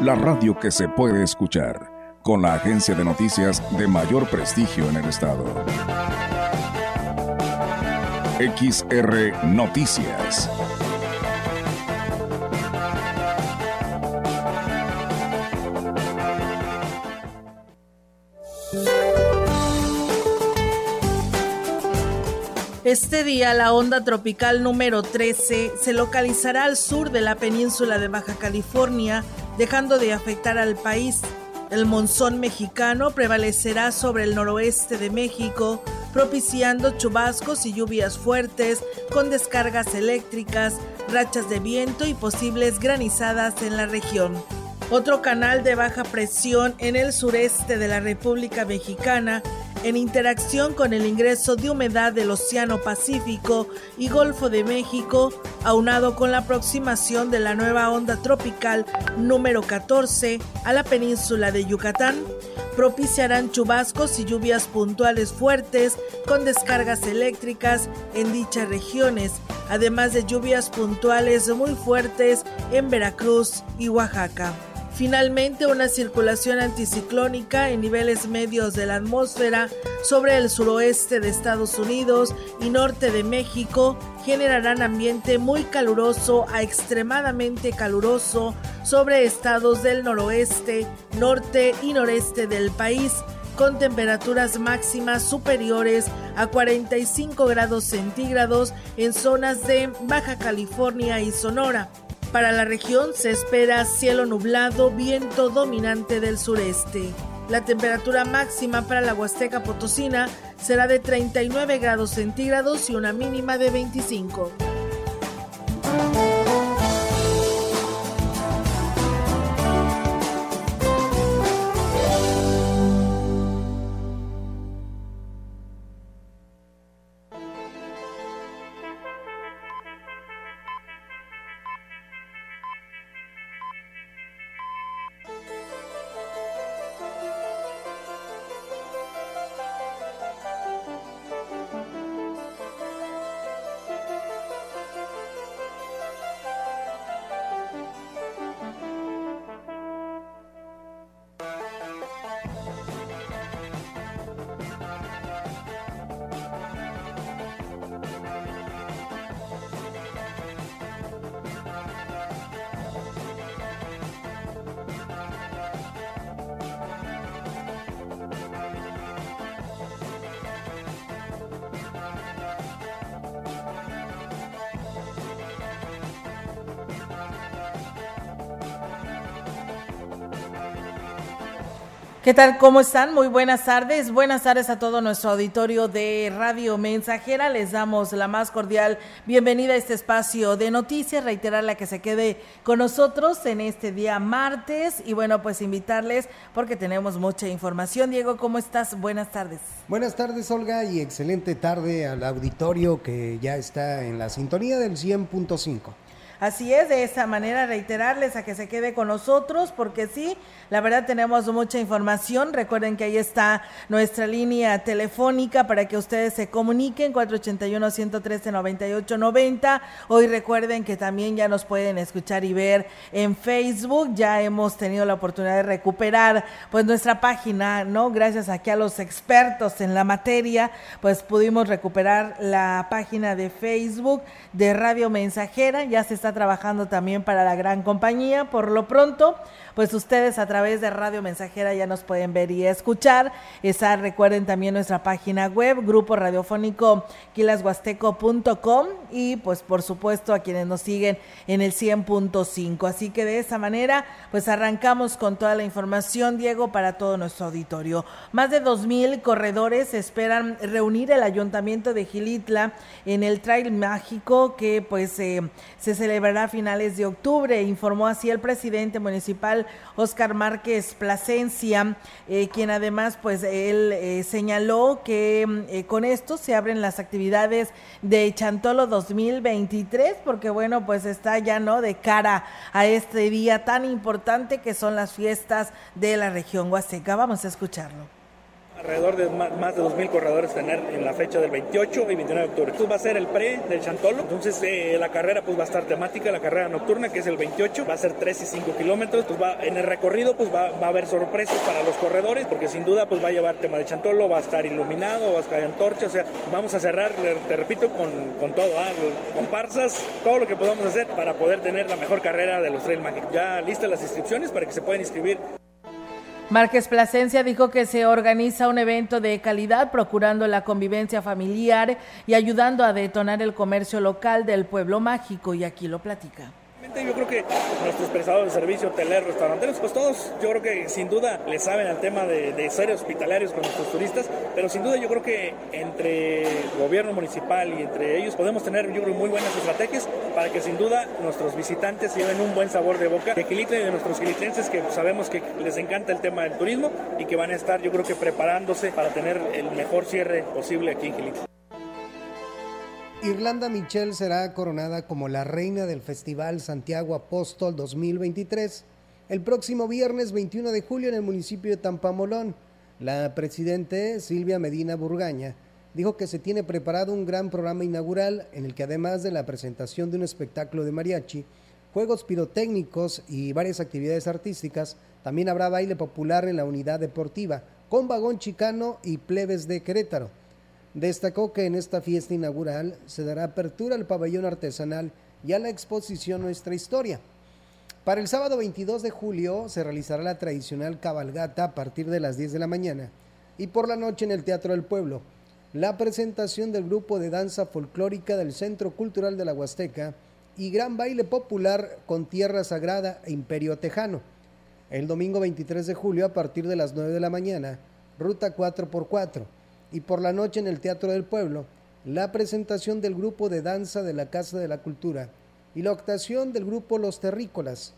la radio que se puede escuchar, con la agencia de noticias de mayor prestigio en el estado. XR Noticias. Este día la onda tropical número 13 se localizará al sur de la península de Baja California, dejando de afectar al país. El monzón mexicano prevalecerá sobre el noroeste de México, propiciando chubascos y lluvias fuertes con descargas eléctricas, rachas de viento y posibles granizadas en la región. Otro canal de baja presión en el sureste de la República Mexicana en interacción con el ingreso de humedad del Océano Pacífico y Golfo de México, aunado con la aproximación de la nueva onda tropical número 14 a la península de Yucatán, propiciarán chubascos y lluvias puntuales fuertes con descargas eléctricas en dichas regiones, además de lluvias puntuales muy fuertes en Veracruz y Oaxaca. Finalmente, una circulación anticiclónica en niveles medios de la atmósfera sobre el suroeste de Estados Unidos y norte de México generarán ambiente muy caluroso a extremadamente caluroso sobre estados del noroeste, norte y noreste del país con temperaturas máximas superiores a 45 grados centígrados en zonas de Baja California y Sonora. Para la región se espera cielo nublado, viento dominante del sureste. La temperatura máxima para la Huasteca Potosina será de 39 grados centígrados y una mínima de 25. ¿Qué tal? ¿Cómo están? Muy buenas tardes. Buenas tardes a todo nuestro auditorio de Radio Mensajera. Les damos la más cordial bienvenida a este espacio de noticias. Reiterarle que se quede con nosotros en este día martes y bueno, pues invitarles porque tenemos mucha información. Diego, ¿cómo estás? Buenas tardes. Buenas tardes, Olga, y excelente tarde al auditorio que ya está en la sintonía del 100.5. Así es, de esa manera reiterarles a que se quede con nosotros, porque sí, la verdad tenemos mucha información. Recuerden que ahí está nuestra línea telefónica para que ustedes se comuniquen, 481-113-9890. Hoy recuerden que también ya nos pueden escuchar y ver en Facebook. Ya hemos tenido la oportunidad de recuperar pues nuestra página, ¿no? Gracias aquí a los expertos en la materia, pues pudimos recuperar la página de Facebook de Radio Mensajera. Ya se está trabajando también para la gran compañía. Por lo pronto, pues ustedes a través de Radio Mensajera ya nos pueden ver y escuchar. Esa, recuerden también nuestra página web, grupo radiofónico quilashuasteco.com y pues por supuesto a quienes nos siguen en el 100.5. Así que de esa manera, pues arrancamos con toda la información, Diego, para todo nuestro auditorio. Más de 2.000 corredores esperan reunir el ayuntamiento de Gilitla en el Trail Mágico que pues eh, se celebra celebrará a finales de octubre, informó así el presidente municipal Oscar Márquez Plasencia, eh, quien además pues él eh, señaló que eh, con esto se abren las actividades de Chantolo 2023, porque bueno, pues está ya no de cara a este día tan importante que son las fiestas de la región Huasteca. Vamos a escucharlo alrededor de más de 2.000 corredores tener en la fecha del 28 y 29 de octubre. Entonces va a ser el pre del Chantolo, entonces eh, la carrera pues va a estar temática, la carrera nocturna que es el 28, va a ser 3 y 5 kilómetros, pues va, en el recorrido pues va, va, a haber sorpresas para los corredores porque sin duda pues va a llevar tema de Chantolo, va a estar iluminado, va a estar antorcha, o sea, vamos a cerrar, te repito, con, con todo, ¿ah? comparsas, todo lo que podamos hacer para poder tener la mejor carrera de los Trail Magic. Ya listas las inscripciones para que se puedan inscribir Márquez Plasencia dijo que se organiza un evento de calidad procurando la convivencia familiar y ayudando a detonar el comercio local del pueblo mágico y aquí lo platica yo creo que nuestros prestadores de servicio, hoteleros, restauranteros, pues todos yo creo que sin duda le saben al tema de, ser hospitalarios con nuestros turistas, pero sin duda yo creo que entre gobierno municipal y entre ellos podemos tener yo creo muy buenas estrategias para que sin duda nuestros visitantes lleven un buen sabor de boca de Quilitle y de nuestros quilitlenses que sabemos que les encanta el tema del turismo y que van a estar yo creo que preparándose para tener el mejor cierre posible aquí en Quilitle. Irlanda Michel será coronada como la reina del Festival Santiago Apóstol 2023 el próximo viernes 21 de julio en el municipio de Tampamolón. La presidente Silvia Medina Burgaña dijo que se tiene preparado un gran programa inaugural en el que además de la presentación de un espectáculo de mariachi, juegos pirotécnicos y varias actividades artísticas, también habrá baile popular en la unidad deportiva, con vagón chicano y plebes de Querétaro. Destacó que en esta fiesta inaugural se dará apertura al pabellón artesanal y a la exposición Nuestra Historia. Para el sábado 22 de julio se realizará la tradicional cabalgata a partir de las 10 de la mañana y por la noche en el Teatro del Pueblo la presentación del grupo de danza folclórica del Centro Cultural de la Huasteca y gran baile popular con Tierra Sagrada e Imperio Tejano. El domingo 23 de julio a partir de las 9 de la mañana, ruta 4x4 y por la noche en el Teatro del Pueblo, la presentación del grupo de danza de la Casa de la Cultura y la octación del grupo Los Terrícolas.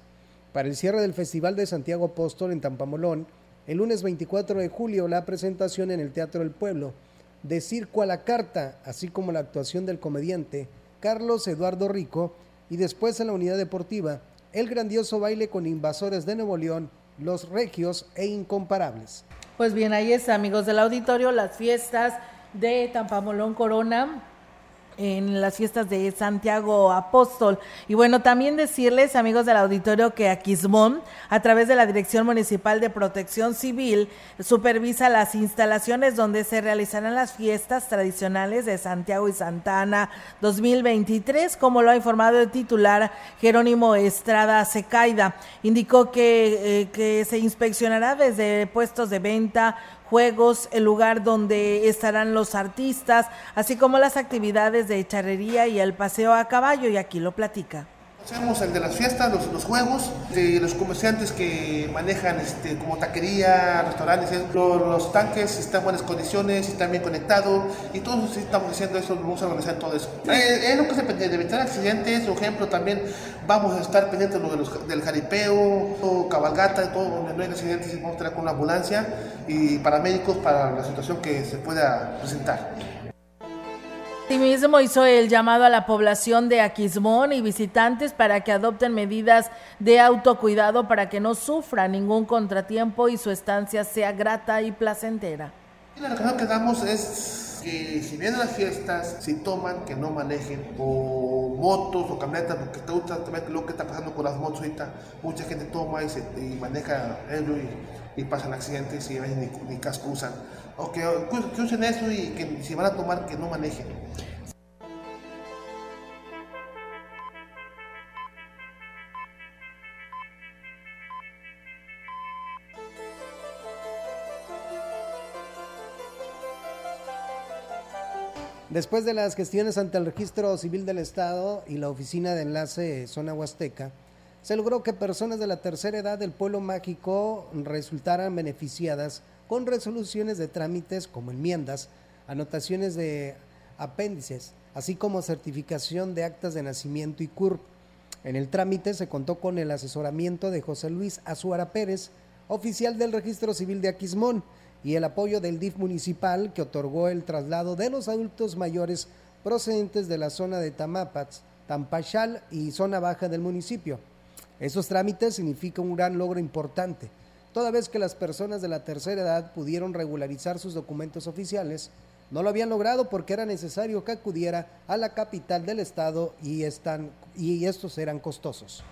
Para el cierre del Festival de Santiago Apóstol en Tampamolón, el lunes 24 de julio la presentación en el Teatro del Pueblo de Circo a la Carta, así como la actuación del comediante Carlos Eduardo Rico y después en la unidad deportiva el grandioso baile con invasores de Nuevo León, los regios e incomparables. Pues bien, ahí está, amigos del auditorio, las fiestas de Tampamolón Corona en las fiestas de Santiago Apóstol. Y bueno, también decirles, amigos del auditorio, que Aquismón, a través de la Dirección Municipal de Protección Civil, supervisa las instalaciones donde se realizarán las fiestas tradicionales de Santiago y Santana 2023, como lo ha informado el titular Jerónimo Estrada Secaida. Indicó que, eh, que se inspeccionará desde puestos de venta, juegos, el lugar donde estarán los artistas, así como las actividades de charrería y el paseo a caballo, y aquí lo platica. Hacemos el de las fiestas, los, juegos, de los comerciantes que manejan este, como taquería, restaurantes, los, tanques están en buenas condiciones, están bien conectados y todos estamos haciendo eso, vamos a organizar todo eso. Eh, es lo que se de evitar accidentes, por ejemplo, también vamos a estar pendientes de los, del jaripeo, cabalgata, todo donde no hay accidentes, vamos a tener con una ambulancia y paramédicos para la situación que se pueda presentar. Asimismo hizo el llamado a la población de Aquismón y visitantes para que adopten medidas de autocuidado para que no sufra ningún contratiempo y su estancia sea grata y placentera. La recomendación que damos es que si vienen las fiestas, si toman, que no manejen o motos o camionetas, porque te gusta también lo que está pasando con las motos ahorita, mucha gente toma y, se, maneja ebrio y, y, pasan accidentes y ni, ni casco usan o que, usen eso y que si van a tomar que no manejen. Después de las gestiones ante el Registro Civil del Estado y la Oficina de Enlace Zona Huasteca, se logró que personas de la tercera edad del pueblo mágico resultaran beneficiadas con resoluciones de trámites como enmiendas, anotaciones de apéndices, así como certificación de actas de nacimiento y CURP. En el trámite se contó con el asesoramiento de José Luis Azuara Pérez, oficial del Registro Civil de Aquismón, y el apoyo del DIF municipal que otorgó el traslado de los adultos mayores procedentes de la zona de Tamapats, Tampachal y zona baja del municipio. Esos trámites significan un gran logro importante, toda vez que las personas de la tercera edad pudieron regularizar sus documentos oficiales, no lo habían logrado porque era necesario que acudiera a la capital del estado y, están, y estos eran costosos.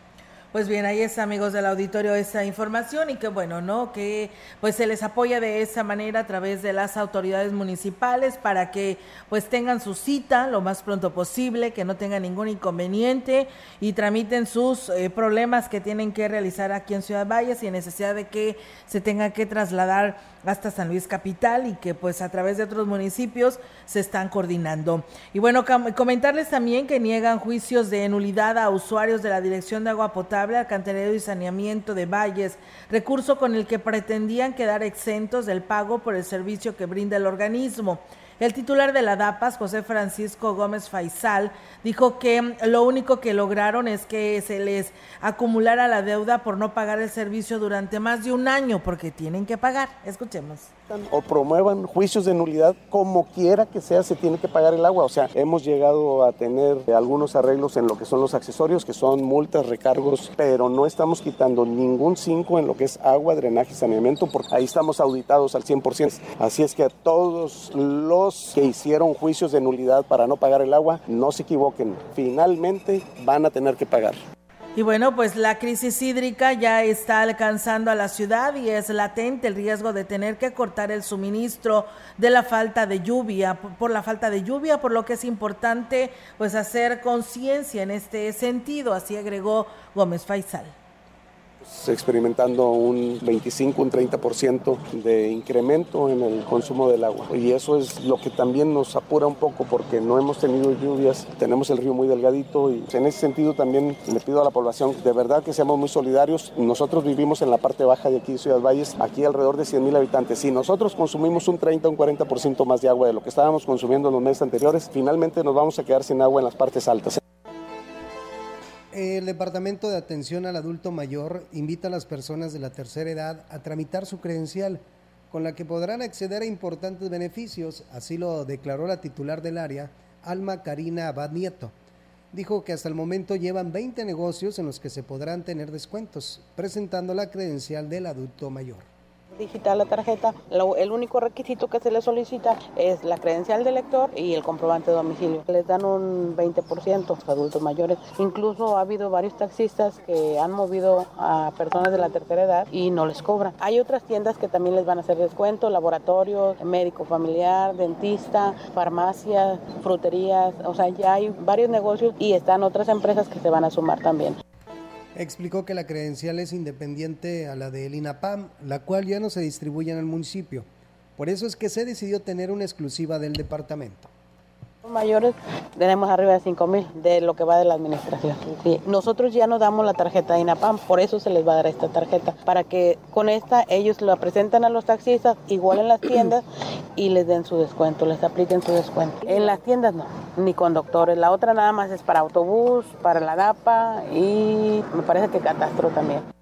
Pues bien, ahí está, amigos del auditorio, esa información y que bueno, ¿no? Que pues se les apoya de esa manera a través de las autoridades municipales para que pues tengan su cita lo más pronto posible, que no tengan ningún inconveniente y tramiten sus eh, problemas que tienen que realizar aquí en Ciudad Valles sin necesidad de que se tenga que trasladar hasta San Luis Capital y que pues a través de otros municipios se están coordinando. Y bueno, comentarles también que niegan juicios de nulidad a usuarios de la Dirección de Agua Potable, Alcantarillado y Saneamiento de Valles, recurso con el que pretendían quedar exentos del pago por el servicio que brinda el organismo. El titular de la DAPAS, José Francisco Gómez Faisal, dijo que lo único que lograron es que se les acumulara la deuda por no pagar el servicio durante más de un año, porque tienen que pagar. Escuchemos o promuevan juicios de nulidad, como quiera que sea, se tiene que pagar el agua. O sea, hemos llegado a tener algunos arreglos en lo que son los accesorios, que son multas, recargos, pero no estamos quitando ningún 5 en lo que es agua, drenaje y saneamiento, porque ahí estamos auditados al 100%. Así es que a todos los que hicieron juicios de nulidad para no pagar el agua, no se equivoquen, finalmente van a tener que pagar. Y bueno, pues la crisis hídrica ya está alcanzando a la ciudad y es latente el riesgo de tener que cortar el suministro de la falta de lluvia, por la falta de lluvia, por lo que es importante pues hacer conciencia en este sentido, así agregó Gómez Faisal experimentando un 25, un 30% de incremento en el consumo del agua. Y eso es lo que también nos apura un poco porque no hemos tenido lluvias, tenemos el río muy delgadito y en ese sentido también le pido a la población de verdad que seamos muy solidarios. Nosotros vivimos en la parte baja de aquí de Ciudad Valles, aquí alrededor de 100 mil habitantes. Si nosotros consumimos un 30 un 40% más de agua de lo que estábamos consumiendo en los meses anteriores, finalmente nos vamos a quedar sin agua en las partes altas. El Departamento de Atención al Adulto Mayor invita a las personas de la tercera edad a tramitar su credencial, con la que podrán acceder a importantes beneficios, así lo declaró la titular del área, Alma Karina Abad Nieto. Dijo que hasta el momento llevan 20 negocios en los que se podrán tener descuentos, presentando la credencial del adulto mayor digital la tarjeta, el único requisito que se le solicita es la credencial del lector y el comprobante de domicilio. Les dan un 20% a adultos mayores. Incluso ha habido varios taxistas que han movido a personas de la tercera edad y no les cobran. Hay otras tiendas que también les van a hacer descuento, laboratorios, médico familiar, dentista, farmacias, fruterías, o sea, ya hay varios negocios y están otras empresas que se van a sumar también. Explicó que la credencial es independiente a la del INAPAM, la cual ya no se distribuye en el municipio. Por eso es que se decidió tener una exclusiva del departamento mayores tenemos arriba de 5 mil de lo que va de la administración. Nosotros ya no damos la tarjeta de INAPAM, por eso se les va a dar esta tarjeta, para que con esta ellos la presenten a los taxistas igual en las tiendas y les den su descuento, les apliquen su descuento. En las tiendas no, ni conductores. La otra nada más es para autobús, para la DAPA y me parece que catastro también.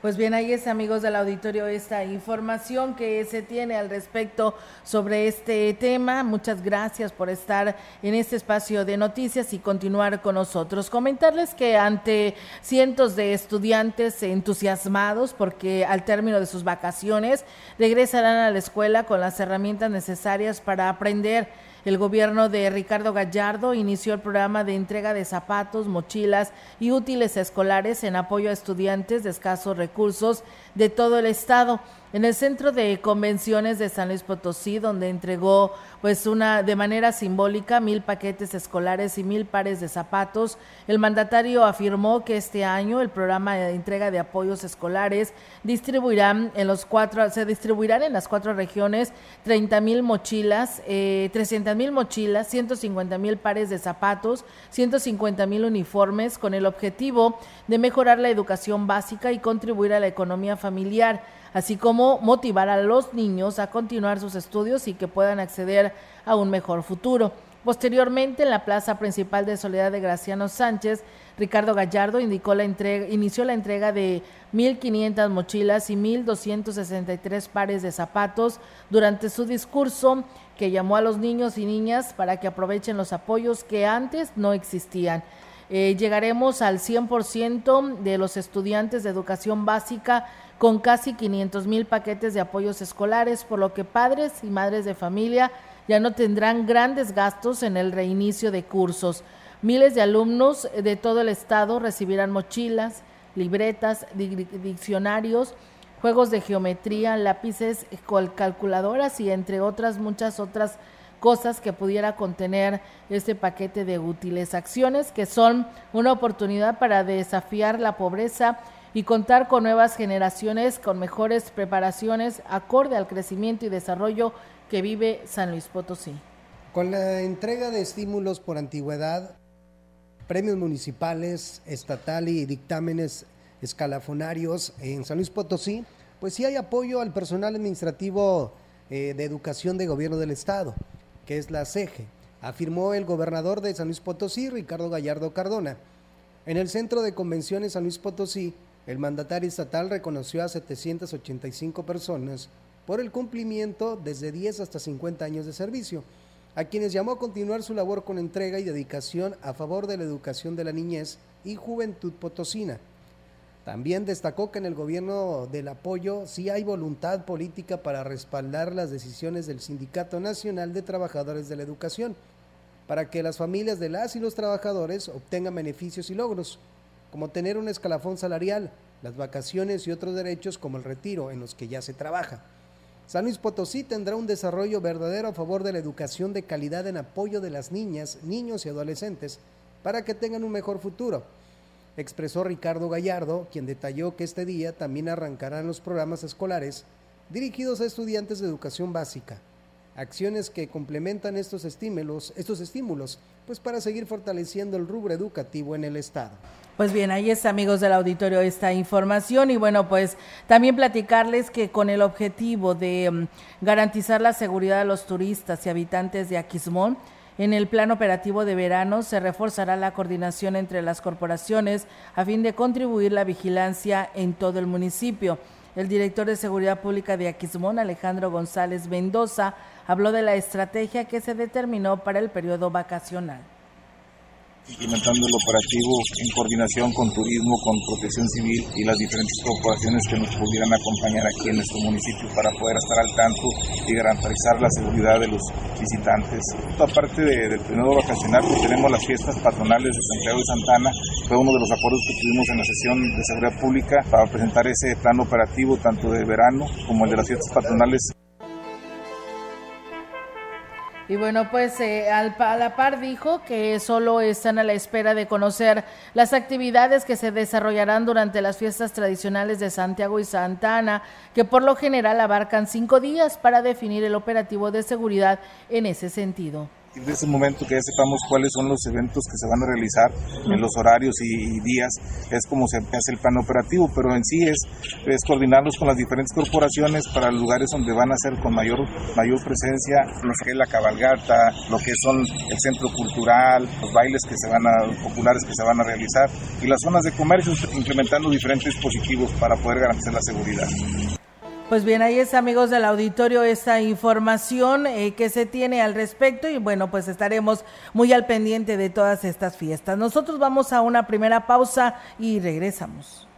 Pues bien, ahí es, amigos del auditorio, esta información que se tiene al respecto sobre este tema. Muchas gracias por estar en este espacio de noticias y continuar con nosotros. Comentarles que ante cientos de estudiantes entusiasmados porque al término de sus vacaciones regresarán a la escuela con las herramientas necesarias para aprender el gobierno de Ricardo Gallardo inició el programa de entrega de zapatos, mochilas y útiles escolares en apoyo a estudiantes de escasos recursos de todo el estado en el centro de convenciones de San Luis Potosí, donde entregó pues una de manera simbólica mil paquetes escolares y mil pares de zapatos. El mandatario afirmó que este año el programa de entrega de apoyos escolares distribuirán en los cuatro, se distribuirán en las cuatro regiones 30 mil mochilas, eh, 300 mil mochilas, 150 mil pares de zapatos, 150 mil uniformes, con el objetivo de mejorar la educación básica y contribuir a la economía familiar así como motivar a los niños a continuar sus estudios y que puedan acceder a un mejor futuro. Posteriormente, en la plaza principal de Soledad de Graciano Sánchez, Ricardo Gallardo indicó la entrega, inició la entrega de 1.500 mochilas y 1.263 pares de zapatos durante su discurso que llamó a los niños y niñas para que aprovechen los apoyos que antes no existían. Eh, llegaremos al 100% de los estudiantes de educación básica con casi 500 mil paquetes de apoyos escolares, por lo que padres y madres de familia ya no tendrán grandes gastos en el reinicio de cursos. Miles de alumnos de todo el estado recibirán mochilas, libretas, diccionarios, juegos de geometría, lápices, calculadoras y entre otras muchas otras cosas que pudiera contener este paquete de útiles acciones que son una oportunidad para desafiar la pobreza y contar con nuevas generaciones con mejores preparaciones acorde al crecimiento y desarrollo que vive San Luis Potosí. Con la entrega de estímulos por antigüedad, premios municipales, estatal y dictámenes escalafonarios en San Luis Potosí, pues sí hay apoyo al personal administrativo eh, de educación de gobierno del estado, es la CEGE, afirmó el gobernador de San Luis Potosí, Ricardo Gallardo Cardona. En el centro de convenciones San Luis Potosí, el mandatario estatal reconoció a 785 personas por el cumplimiento desde 10 hasta 50 años de servicio, a quienes llamó a continuar su labor con entrega y dedicación a favor de la educación de la niñez y juventud potosina. También destacó que en el gobierno del apoyo sí hay voluntad política para respaldar las decisiones del Sindicato Nacional de Trabajadores de la Educación, para que las familias de las y los trabajadores obtengan beneficios y logros, como tener un escalafón salarial, las vacaciones y otros derechos como el retiro en los que ya se trabaja. San Luis Potosí tendrá un desarrollo verdadero a favor de la educación de calidad en apoyo de las niñas, niños y adolescentes para que tengan un mejor futuro. Expresó Ricardo Gallardo, quien detalló que este día también arrancarán los programas escolares dirigidos a estudiantes de educación básica, acciones que complementan estos estímulos, estos estímulos, pues para seguir fortaleciendo el rubro educativo en el estado. Pues bien, ahí está, amigos del auditorio, esta información y bueno, pues también platicarles que con el objetivo de mm, garantizar la seguridad de los turistas y habitantes de Aquismón, en el plan operativo de verano se reforzará la coordinación entre las corporaciones a fin de contribuir la vigilancia en todo el municipio. El director de Seguridad Pública de Aquismón, Alejandro González Mendoza, habló de la estrategia que se determinó para el periodo vacacional implementando el operativo en coordinación con turismo, con protección civil y las diferentes corporaciones que nos pudieran acompañar aquí en nuestro municipio para poder estar al tanto y garantizar la seguridad de los visitantes. Aparte de, del periodo vacacional, pues tenemos las fiestas patronales de Santiago y Santana. Fue uno de los acuerdos que tuvimos en la sesión de seguridad pública para presentar ese plan operativo tanto de verano como el de las fiestas patronales. Y bueno, pues eh, al, a la par dijo que solo están a la espera de conocer las actividades que se desarrollarán durante las fiestas tradicionales de Santiago y Santa Ana, que por lo general abarcan cinco días para definir el operativo de seguridad en ese sentido de ese momento que ya sepamos cuáles son los eventos que se van a realizar en los horarios y, días, es como se hace el plan operativo, pero en sí es, es coordinarlos con las diferentes corporaciones para lugares donde van a ser con mayor, mayor presencia, lo que es la cabalgata, lo que son el centro cultural, los bailes que se van a, populares que se van a realizar y las zonas de comercio, implementando diferentes dispositivos para poder garantizar la seguridad. Pues bien, ahí es amigos del auditorio esta información eh, que se tiene al respecto y bueno, pues estaremos muy al pendiente de todas estas fiestas. Nosotros vamos a una primera pausa y regresamos.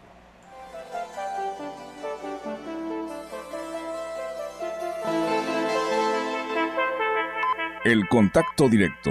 El contacto directo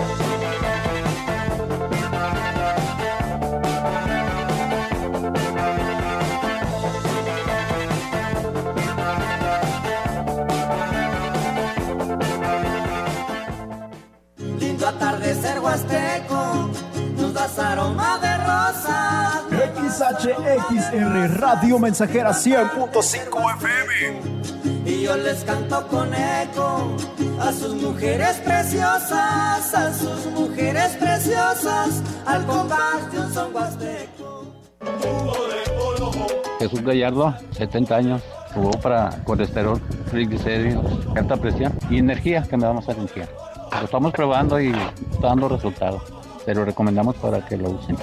HXR Radio Mensajera 100.5 FM. Y yo les canto con eco a sus mujeres preciosas, a sus mujeres preciosas, al compás de un son huasteco. Jesús Gallardo, 70 años, jugó para colesterol, triglicéridos, alta presión y energía, que me da más energía. Lo estamos probando y está dando resultados. Se lo recomendamos para que lo usen.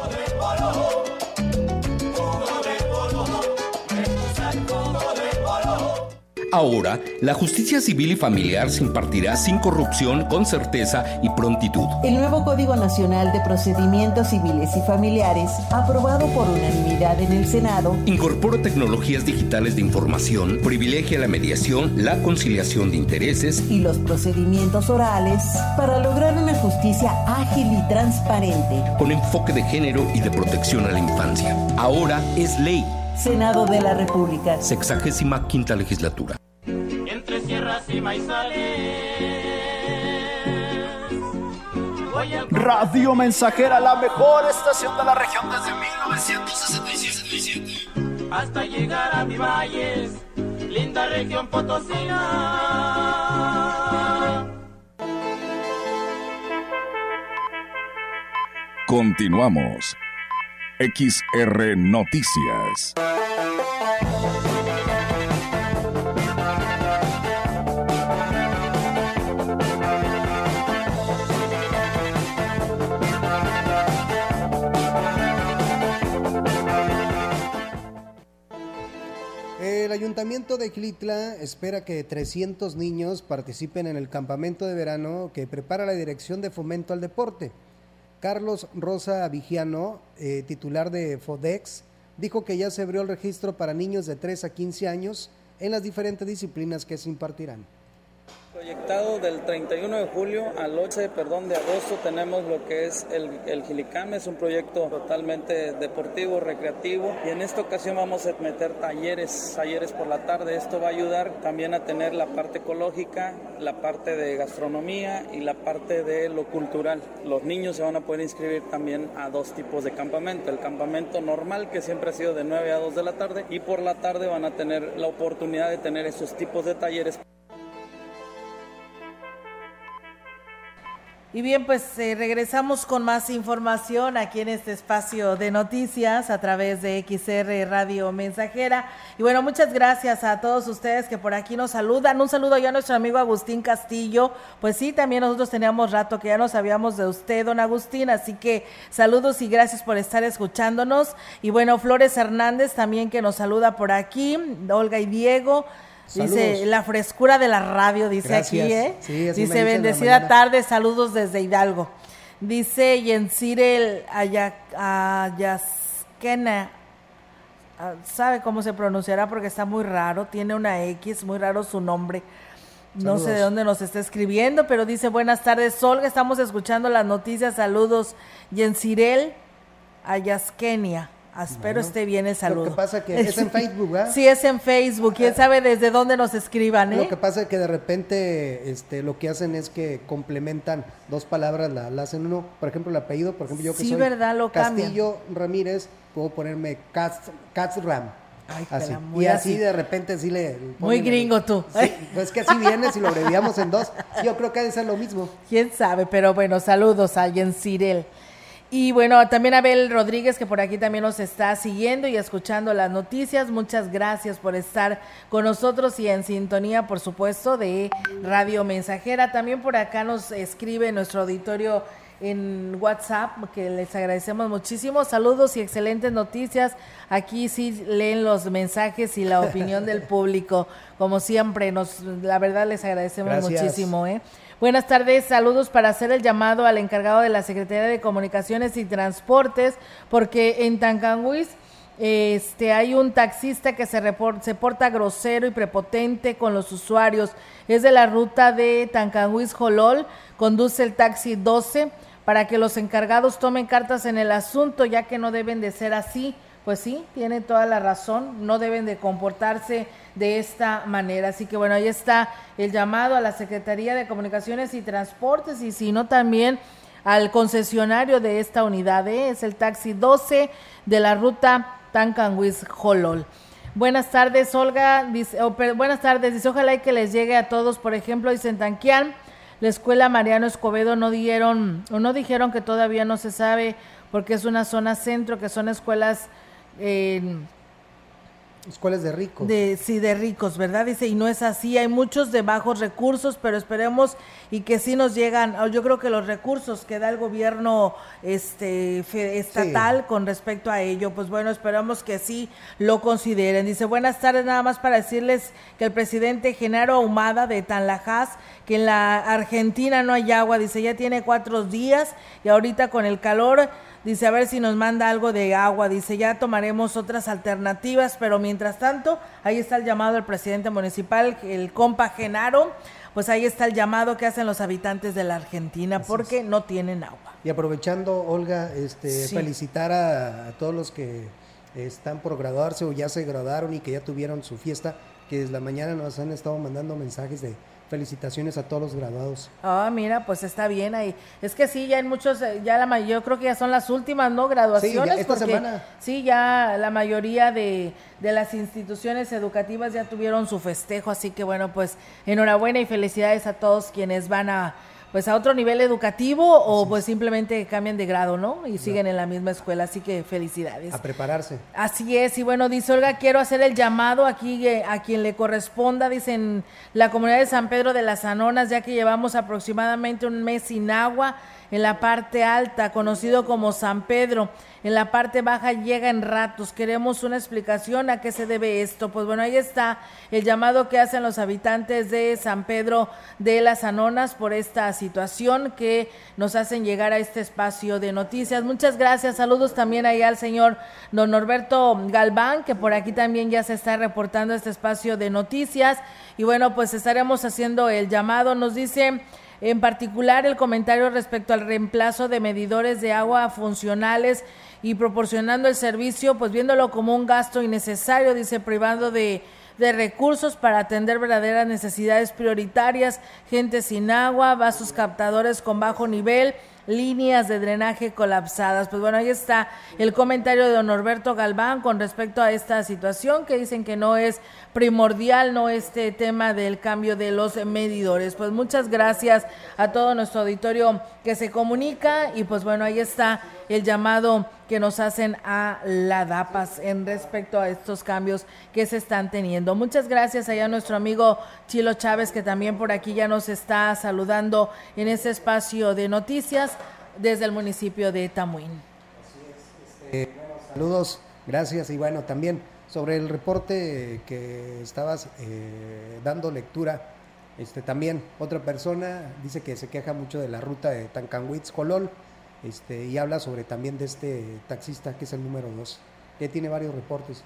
Ahora, la justicia civil y familiar se impartirá sin corrupción, con certeza y prontitud. El nuevo Código Nacional de Procedimientos Civiles y Familiares, aprobado por unanimidad en el Senado, incorpora tecnologías digitales de información, privilegia la mediación, la conciliación de intereses y los procedimientos orales para lograr una justicia ágil y transparente, con enfoque de género y de protección a la infancia. Ahora es ley. Senado de la República. Sexagésima quinta legislatura. Entre sierras y maizales. Radio Mensajera, la mejor estación de la región desde 1967. Hasta llegar a mi valles, linda región potosina. Continuamos. XR Noticias. El ayuntamiento de Gilitla espera que 300 niños participen en el campamento de verano que prepara la Dirección de Fomento al Deporte. Carlos Rosa Vigiano, eh, titular de FODEX, dijo que ya se abrió el registro para niños de 3 a 15 años en las diferentes disciplinas que se impartirán. Proyectado del 31 de julio al 8 perdón, de agosto tenemos lo que es el, el es un proyecto totalmente deportivo, recreativo y en esta ocasión vamos a meter talleres, talleres por la tarde. Esto va a ayudar también a tener la parte ecológica, la parte de gastronomía y la parte de lo cultural. Los niños se van a poder inscribir también a dos tipos de campamento. El campamento normal que siempre ha sido de 9 a 2 de la tarde y por la tarde van a tener la oportunidad de tener esos tipos de talleres. Y bien, pues eh, regresamos con más información aquí en este espacio de noticias a través de XR Radio Mensajera. Y bueno, muchas gracias a todos ustedes que por aquí nos saludan. Un saludo ya a nuestro amigo Agustín Castillo. Pues sí, también nosotros teníamos rato que ya no sabíamos de usted, don Agustín. Así que saludos y gracias por estar escuchándonos. Y bueno, Flores Hernández también que nos saluda por aquí. Olga y Diego. Dice, la frescura de la radio, dice aquí, ¿eh? dice, bendecida tarde, saludos desde Hidalgo. Dice Yensirel Ayaskena, sabe cómo se pronunciará porque está muy raro, tiene una X, muy raro su nombre. No sé de dónde nos está escribiendo, pero dice, buenas tardes, Sol, estamos escuchando las noticias, saludos. Yensirel Ayaskenia. Espero esté bien el saludo. Lo que pasa que es en Facebook, ¿verdad? Sí, es en Facebook. ¿Quién sabe desde dónde nos escriban, eh? Lo que pasa es que de repente este, lo que hacen es que complementan dos palabras, la, hacen uno, por ejemplo, el apellido, por ejemplo, yo que sí, soy verdad, lo Castillo Ramírez, puedo ponerme Katzram. Ay, así. y así, de repente sí le... Muy gringo tú. Sí, pues que así viene, si lo abreviamos en dos. Yo creo que debe ser lo mismo. ¿Quién sabe? Pero bueno, saludos a Cyril. Y bueno, también Abel Rodríguez, que por aquí también nos está siguiendo y escuchando las noticias. Muchas gracias por estar con nosotros y en sintonía, por supuesto, de Radio Mensajera. También por acá nos escribe nuestro auditorio en WhatsApp, que les agradecemos muchísimo. Saludos y excelentes noticias. Aquí sí leen los mensajes y la opinión del público. Como siempre, nos, la verdad les agradecemos muchísimo. ¿eh? Buenas tardes, saludos para hacer el llamado al encargado de la Secretaría de Comunicaciones y Transportes, porque en Tancanguis este, hay un taxista que se, se porta grosero y prepotente con los usuarios. Es de la ruta de Tancanguis Jolol, conduce el taxi 12 para que los encargados tomen cartas en el asunto, ya que no deben de ser así. Pues sí, tiene toda la razón, no deben de comportarse de esta manera. Así que bueno, ahí está el llamado a la Secretaría de Comunicaciones y Transportes y si no también al concesionario de esta unidad, ¿eh? es el taxi 12 de la ruta Tancanwis Jolol. Buenas tardes, Olga. Dice, oh, buenas tardes. Dice, ojalá que les llegue a todos. Por ejemplo, dice en Tanquián, la escuela Mariano Escobedo no dieron, o no dijeron que todavía no se sabe, porque es una zona centro, que son escuelas eh, Escuelas de ricos. De, sí, de ricos, ¿verdad? Dice, y no es así, hay muchos de bajos recursos, pero esperemos y que sí nos llegan, yo creo que los recursos que da el gobierno este estatal con respecto a ello, pues bueno, esperamos que sí lo consideren. Dice, buenas tardes, nada más para decirles que el presidente Genaro Ahumada de Tanlajas, que en la Argentina no hay agua, dice, ya tiene cuatro días y ahorita con el calor Dice, a ver si nos manda algo de agua. Dice, ya tomaremos otras alternativas, pero mientras tanto, ahí está el llamado del presidente municipal, el compa Genaro. Pues ahí está el llamado que hacen los habitantes de la Argentina porque no tienen agua. Y aprovechando, Olga, este, felicitar a, todos los que están por graduarse o ya se graduaron y que ya tuvieron su fiesta, que desde la mañana nos han estado mandando mensajes de felicitaciones a todos los graduados. Ah, mira, pues está bien ahí. Es que sí, ya hay muchos, eh, ya la yo creo que ya son las últimas, ¿no? Graduaciones. Sí, esta semana. Sí, ya la mayoría de, de las instituciones educativas ya tuvieron su festejo, así que bueno, pues enhorabuena y felicidades a todos quienes van a pues a otro nivel educativo o pues simplemente cambian de grado, ¿no? Y siguen en la misma escuela, así que felicidades. A prepararse. Así es, y bueno, dice Olga, quiero hacer el llamado aquí eh, a quien le corresponda, dicen la comunidad de San Pedro de las Anonas, ya que llevamos aproximadamente un mes sin agua en la parte alta, conocido como San Pedro. En la parte baja llega en ratos. Queremos una explicación a qué se debe esto. Pues bueno, ahí está el llamado que hacen los habitantes de San Pedro de las Anonas por esta situación que nos hacen llegar a este espacio de noticias. Muchas gracias. Saludos también ahí al señor don Norberto Galván, que por aquí también ya se está reportando este espacio de noticias. Y bueno, pues estaremos haciendo el llamado. Nos dice en particular el comentario respecto al reemplazo de medidores de agua funcionales y proporcionando el servicio, pues viéndolo como un gasto innecesario, dice, privando de, de recursos para atender verdaderas necesidades prioritarias, gente sin agua, vasos captadores con bajo nivel, líneas de drenaje colapsadas. Pues bueno, ahí está el comentario de don Norberto Galván con respecto a esta situación que dicen que no es primordial, no este tema del cambio de los medidores. Pues muchas gracias a todo nuestro auditorio que se comunica y pues bueno, ahí está el llamado que nos hacen a la DAPAS en respecto a estos cambios que se están teniendo. Muchas gracias allá a nuestro amigo Chilo Chávez que también por aquí ya nos está saludando en este espacio de noticias desde el municipio de Tamuín. Este, saludos, gracias y bueno, también sobre el reporte que estabas eh, dando lectura, este, también otra persona dice que se queja mucho de la ruta de Tancanwitz Colol este, y habla sobre también de este taxista que es el número 2, que tiene varios reportes.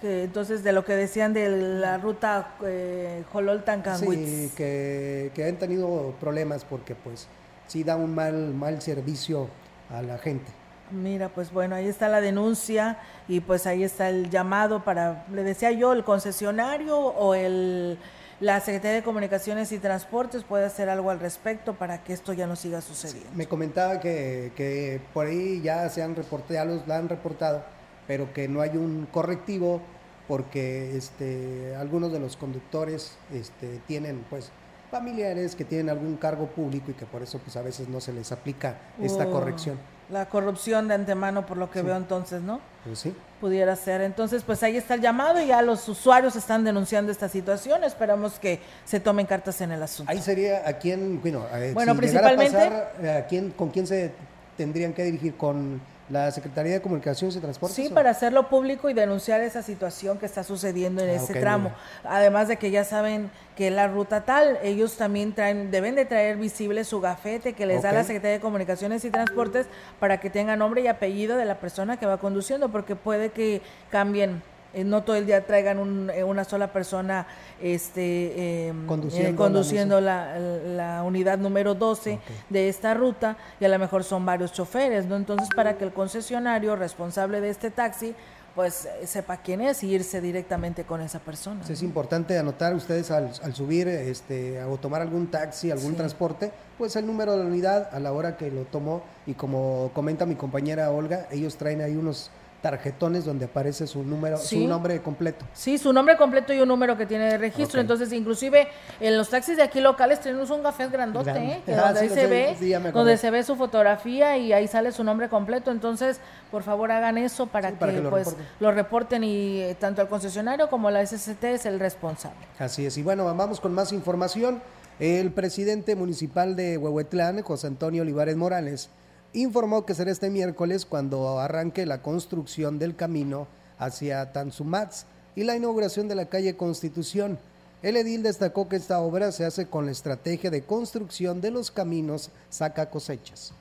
Que entonces de lo que decían de la ruta eh, Jolol Tancanwitz. Sí, que, que han tenido problemas porque pues sí da un mal, mal servicio a la gente. Mira, pues bueno, ahí está la denuncia y pues ahí está el llamado para, le decía yo, el concesionario o el la Secretaría de Comunicaciones y Transportes puede hacer algo al respecto para que esto ya no siga sucediendo. Me comentaba que, que por ahí ya se han reportado, ya los han reportado, pero que no hay un correctivo porque este, algunos de los conductores este, tienen pues familiares que tienen algún cargo público y que por eso pues a veces no se les aplica esta oh, corrección. La corrupción de antemano por lo que veo entonces, ¿no? Pues sí. Pudiera ser. Entonces, pues ahí está el llamado y ya los usuarios están denunciando esta situación. Esperamos que se tomen cartas en el asunto. Ahí sería a quién, bueno, bueno principalmente... a quién, ¿con quién se tendrían que dirigir? ¿Con la Secretaría de Comunicaciones y Transportes. Sí, para hacerlo público y denunciar esa situación que está sucediendo en ah, ese tramo. Además de que ya saben que la ruta tal, ellos también traen, deben de traer visible su gafete que les da la Secretaría de Comunicaciones y Transportes para que tenga nombre y apellido de la persona que va conduciendo, porque puede que cambien eh, no todo el día traigan eh, una sola persona este, em, eh, conduciendo, la, unidad número 12 de esta ruta y a lo mejor son varios choferes, ¿no? Entonces, para que el concesionario responsable de este taxi pues sepa quién es y irse directamente con esa persona. Es importante anotar ustedes al, subir este, o tomar algún taxi, algún transporte, pues el número de la unidad a la hora que lo tomó y como comenta mi compañera Olga, ellos traen ahí unos tarjetones donde aparece su número, Sí. su nombre completo. Sí, su nombre completo y un número que tiene de registro. Entonces, inclusive en los taxis de aquí locales tenemos un café grandote. ¿eh? que Ah, donde sí, ahí se sé, ve, sí, donde se ve su fotografía y ahí sale su nombre completo. Entonces, por favor, hagan eso para, para que, que lo pues reporten. lo reporten y eh, tanto el concesionario como la SST es el responsable. Así es. Y bueno, vamos con más información. El presidente municipal de Huehuetlán, José Antonio Olivares Morales, informó que será este miércoles cuando arranque la construcción del camino hacia Tanzumats y la inauguración de la calle Constitución. El edil destacó que esta obra se hace con la estrategia de construcción de los caminos saca cosechas.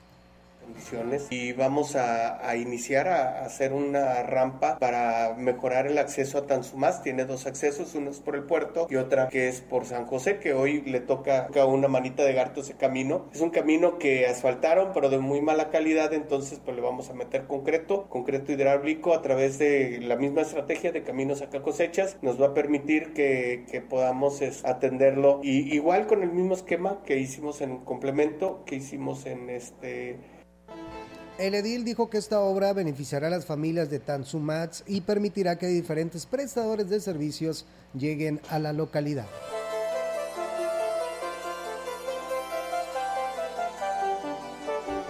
Y vamos a, iniciar a, hacer una rampa para mejorar el acceso a Tanzumás. Tiene dos accesos, uno es por el puerto y otra que es por San José, que hoy le toca una manita de gato ese camino. Es un camino que asfaltaron, pero de muy mala calidad, entonces pues le vamos a meter concreto, concreto hidráulico a través de la misma estrategia de caminos acá cosechas. Nos va a permitir que, podamos atenderlo y igual con el mismo esquema que hicimos en complemento, que hicimos en este El edil dijo que esta obra beneficiará a las familias de Tanzumats y permitirá que diferentes prestadores de servicios lleguen a la localidad.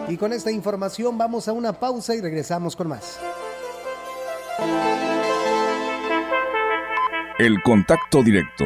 Y con esta información vamos a una pausa y regresamos con más. El contacto directo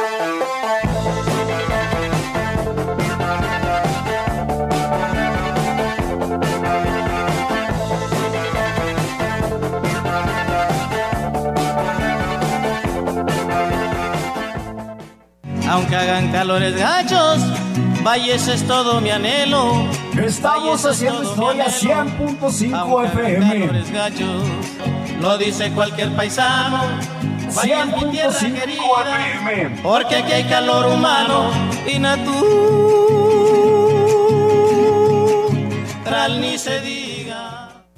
Aunque hagan calores gachos, Valles es todo mi anhelo. Estamos Valles es haciendo historia anhelo. 100.5 Aunque hagan FM. calores gachos, lo dice cualquier paisano. Valles mi tierra 100.5 querida, FM. porque aquí hay calor humano y natural ni se diga.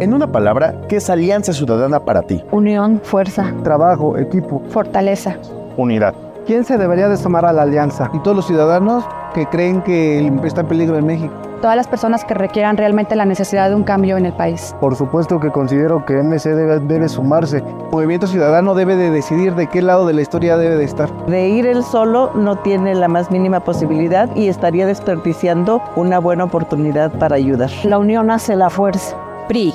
En una palabra, ¿qué es Alianza Ciudadana para ti? Unión, fuerza, Trabajo, equipo, fortaleza. unidad. ¿Quién se debería de sumar a la alianza? Y todos los ciudadanos que creen que está en peligro en México. Todas las personas que requieran realmente la necesidad de un cambio en el país. Por supuesto que considero que MC debe, debe sumarse. El movimiento ciudadano debe de decidir de qué lado de la historia debe de estar. De ir él solo no tiene la más mínima posibilidad y estaría desperdiciando una buena oportunidad para ayudar. La unión hace la fuerza. PRI.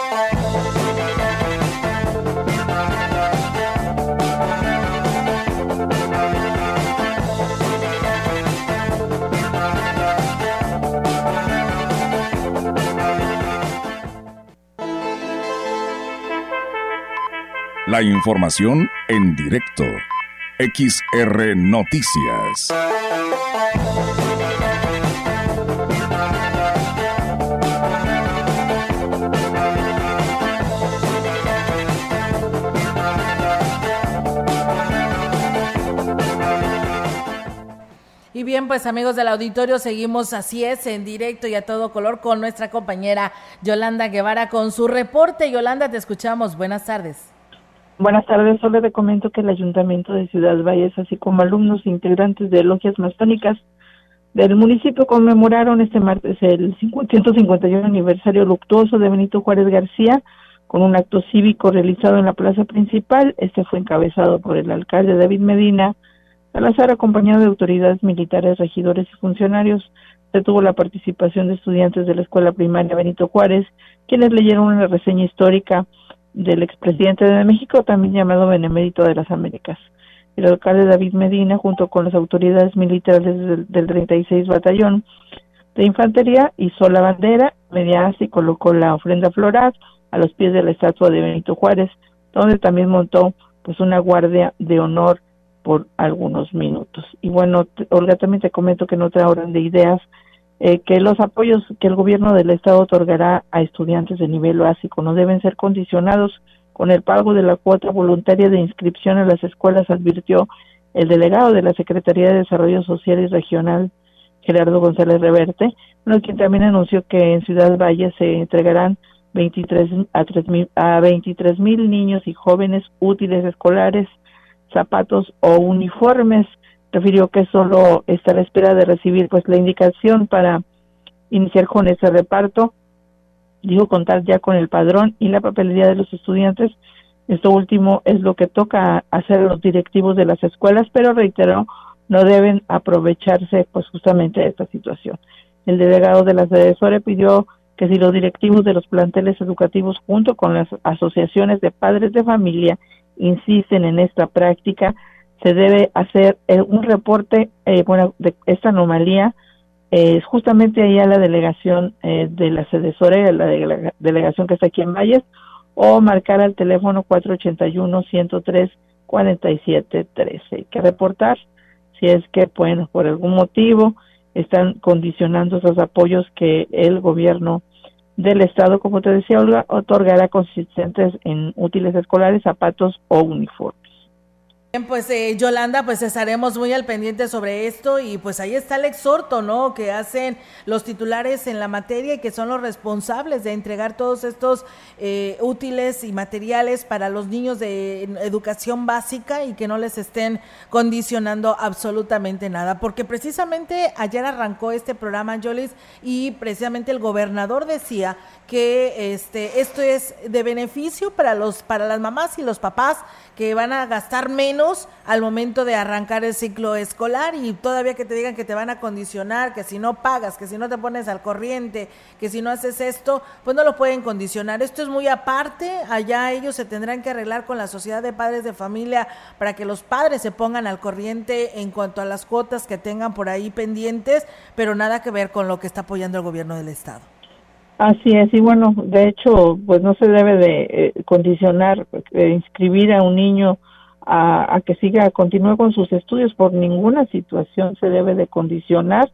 La información en directo. XR Noticias. Y bien, pues amigos del auditorio, seguimos así es, en directo y a todo color con nuestra compañera Yolanda Guevara con su reporte. Yolanda, te escuchamos. Buenas tardes. Buenas tardes, solo le que el Ayuntamiento de Ciudad Valles, así como alumnos e integrantes de logias mastónicas del municipio, conmemoraron este martes el 151 aniversario luctuoso de Benito Juárez García con un acto cívico realizado en la plaza principal. Este fue encabezado por el alcalde David Medina, Salazar, acompañado de autoridades militares, regidores y funcionarios, se tuvo la participación de estudiantes de la Escuela Primaria Benito Juárez, quienes leyeron una reseña histórica del expresidente de México, también llamado Benemérito de las Américas. El alcalde David Medina, junto con las autoridades militares del, del 36 Batallón de Infantería, hizo la bandera, media y colocó la ofrenda floral a los pies de la estatua de Benito Juárez, donde también montó pues una guardia de honor por algunos minutos. Y bueno, Olga, también te comento que no te orden de ideas, eh, que los apoyos que el gobierno del estado otorgará a estudiantes de nivel básico no deben ser condicionados con el pago de la cuota voluntaria de inscripción en las escuelas, advirtió el delegado de la Secretaría de Desarrollo Social y Regional, Gerardo González Reverte, bueno, quien también anunció que en Ciudad Valle se entregarán 23 a, 3 mil, a 23 mil niños y jóvenes útiles escolares zapatos o uniformes. Refirió que solo está a la espera de recibir pues la indicación para iniciar con ese reparto. Dijo contar ya con el padrón y la papelería de los estudiantes. Esto último es lo que toca hacer los directivos de las escuelas, pero reiteró, no deben aprovecharse pues justamente de esta situación. El delegado de la CDSORE pidió que si los directivos de los planteles educativos junto con las asociaciones de padres de familia insisten en esta práctica, se debe hacer eh, un reporte eh, bueno, de esta anomalía eh, justamente ahí a la delegación eh, de la Sore, la delegación que está aquí en Valles, o marcar al teléfono 481-103-4713. Hay que reportar si es que, bueno, por algún motivo están condicionando esos apoyos que el gobierno del Estado, como te decía otorgará consistentes en útiles escolares, zapatos o uniformes. Bien, pues eh, Yolanda, pues estaremos muy al pendiente sobre esto y pues ahí está el exhorto, ¿no? Que hacen los titulares en la materia y que son los responsables de entregar todos estos eh, útiles y materiales para los niños de educación básica y que no les estén condicionando absolutamente nada. Porque precisamente ayer arrancó este programa, Jolis, y precisamente el gobernador decía que este, esto es de beneficio para, los, para las mamás y los papás que van a gastar menos al momento de arrancar el ciclo escolar y todavía que te digan que te van a condicionar, que si no pagas, que si no te pones al corriente, que si no haces esto, pues no lo pueden condicionar. Esto es muy aparte, allá ellos se tendrán que arreglar con la sociedad de padres de familia para que los padres se pongan al corriente en cuanto a las cuotas que tengan por ahí pendientes, pero nada que ver con lo que está apoyando el gobierno del estado. Así es, y bueno, de hecho, pues no se debe de eh, condicionar, eh, inscribir a un niño a, que siga, continúe con sus estudios por ninguna situación se debe de condicionar,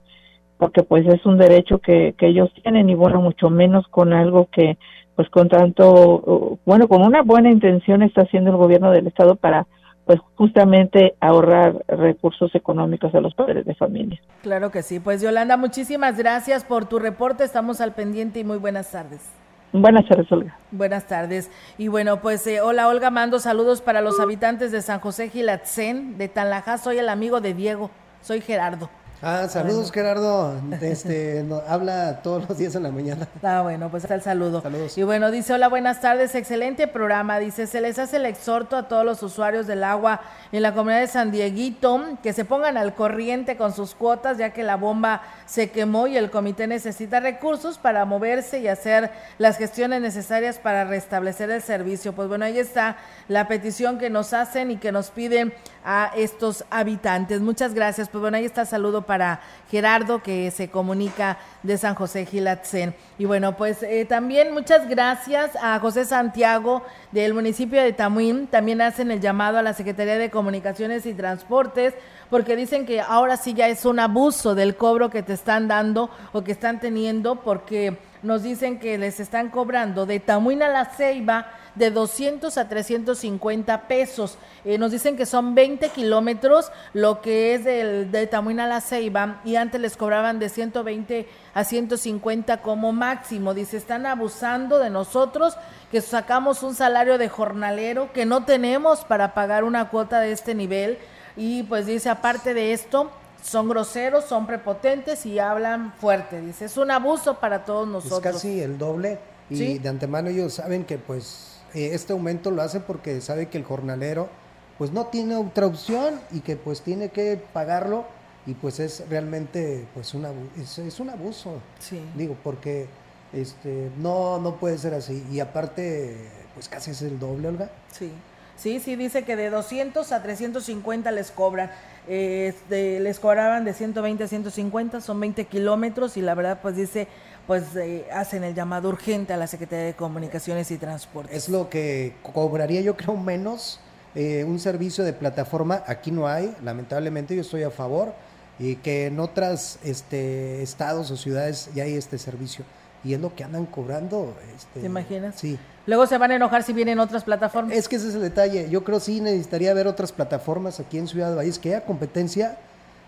porque pues es un derecho que, que ellos tienen y bueno, mucho menos con algo que pues con tanto, bueno, con una buena intención está haciendo el gobierno del estado para pues justamente ahorrar recursos económicos a los padres de familia. Claro que sí. Pues Yolanda, muchísimas gracias por tu reporte. Estamos al pendiente y muy buenas tardes. Buenas tardes, Olga. Buenas tardes. Y bueno, pues eh, hola, Olga, mando saludos para los habitantes de San José Gilatzen, de Tanlajá. Soy el amigo de Diego. Soy Gerardo. Ah, saludos Gerardo, este, habla todos los días en la mañana. Ah, bueno, pues está el saludo. Saludos. Y bueno, dice, hola, buenas tardes, excelente programa. Dice, se les hace el exhorto a todos los usuarios del agua en la comunidad de San Dieguito que se pongan al corriente con sus cuotas, ya que la bomba se quemó y el comité necesita recursos para moverse y hacer las gestiones necesarias para restablecer el servicio. Pues bueno, ahí está la petición que nos hacen y que nos piden a estos habitantes. Muchas gracias. Pues bueno, ahí está el saludo para Gerardo que se comunica de San José Gilatzen. Y bueno, pues eh, también muchas gracias a José Santiago del municipio de Tamuín. También hacen el llamado a la Secretaría de Comunicaciones y Transportes porque dicen que ahora sí ya es un abuso del cobro que te están dando o que están teniendo porque nos dicen que les están cobrando de Tamuín a la Ceiba de 200 a 350 pesos. Eh, nos dicen que son 20 kilómetros, lo que es del, de Tamuín a la Ceiba, y antes les cobraban de 120 a 150 como máximo. Dice, están abusando de nosotros, que sacamos un salario de jornalero, que no tenemos para pagar una cuota de este nivel. Y pues dice, aparte de esto, son groseros, son prepotentes y hablan fuerte. Dice, es un abuso para todos nosotros. Es casi el doble y de antemano ellos saben que pues eh, este aumento lo hace porque sabe que el jornalero pues no tiene otra opción y que pues tiene que pagarlo y pues es realmente pues una es, es un abuso. Sí. digo porque este no no puede ser así. Y aparte pues casi es el doble Olga. Sí sí sí dice que de 200 a 350 les cobran este, les cobraban de 120 a 150 son 20 kilómetros y la verdad pues dice pues eh, hacen el llamado urgente a la Secretaría de Comunicaciones y Transportes. Es lo que cobraría yo creo menos eh, un servicio de plataforma, aquí no hay, lamentablemente yo estoy a favor, y que en otros este, estados o ciudades ya hay este servicio. Y es lo que andan cobrando. Este, ¿Te imaginas? Sí. Luego se van a enojar si vienen otras plataformas. Es que ese es el detalle. Yo creo sí necesitaría ver otras plataformas aquí en Ciudad Valles que haya competencia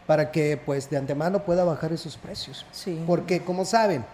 para que pues de antemano pueda bajar esos precios. Sí. Porque como saben,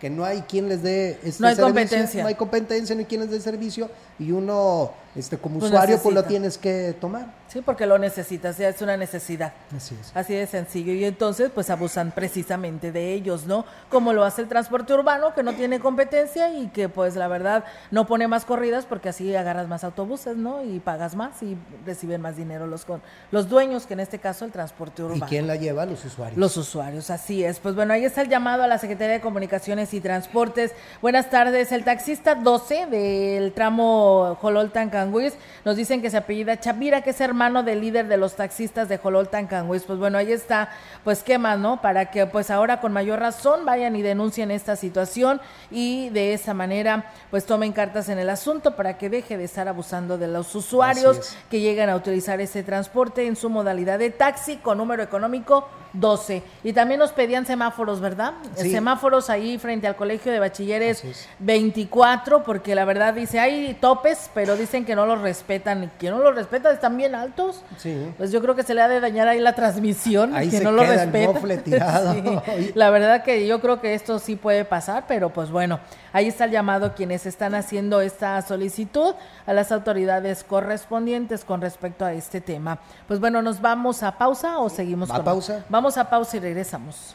que no hay quien les dé este no hay competencia no hay competencia no hay quien les dé servicio y uno este como usuario pues lo tienes que tomar Sí, porque lo necesitas, es una necesidad. Así es. Así de sencillo. Y entonces, pues abusan precisamente de ellos, ¿no? Como lo hace el transporte urbano, que no tiene competencia y que, pues, la verdad, no pone más corridas porque así agarras más autobuses, ¿no? Y pagas más y reciben más dinero los, con, los dueños, que en este caso el transporte urbano. ¿Y quién la lleva? Los usuarios. Los usuarios, así es. Pues bueno, ahí está el llamado a la Secretaría de Comunicaciones y Transportes. Buenas tardes. El taxista 12 del tramo Jolol-Tancanguis nos dicen que se apellida Chavira, que es hermano mano del líder de los taxistas de Jololtan Canguis. Pues bueno, ahí está, pues qué más, ¿no? Para que pues ahora con mayor razón vayan y denuncien esta situación y de esa manera pues tomen cartas en el asunto para que deje de estar abusando de los usuarios que llegan a utilizar ese transporte en su modalidad de taxi con número económico 12. Y también nos pedían semáforos, ¿verdad? Semáforos ahí frente al Colegio de Bachilleres 24, porque la verdad dice, hay topes, pero dicen que no los respetan. Y quien no los respeta están bien altos Sí. pues yo creo que se le ha de dañar ahí la transmisión, Ahí que se no lo queda el respeta. mofle tirado. Sí, La verdad que yo creo que esto sí puede pasar, pero pues bueno, ahí está el llamado quienes están haciendo esta solicitud a las autoridades correspondientes con respecto a este tema. Pues bueno, nos vamos a pausa o seguimos ¿A con pausa? Vamos a pausa y regresamos.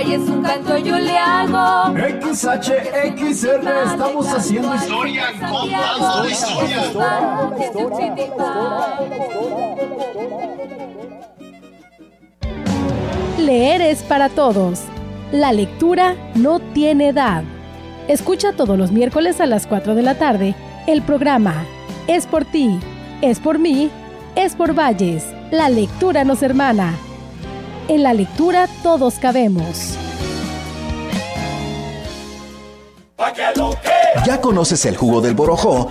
Vaya es un canto yo le hago. XHXR, estamos haciendo historia, contando Leer es para todos. La lectura no tiene edad. Escucha todos los miércoles a las 4 de la tarde el programa Es por ti, es por mí, es por Valles. La lectura nos hermana. En la lectura todos cabemos. ¿Ya conoces el jugo del borojó?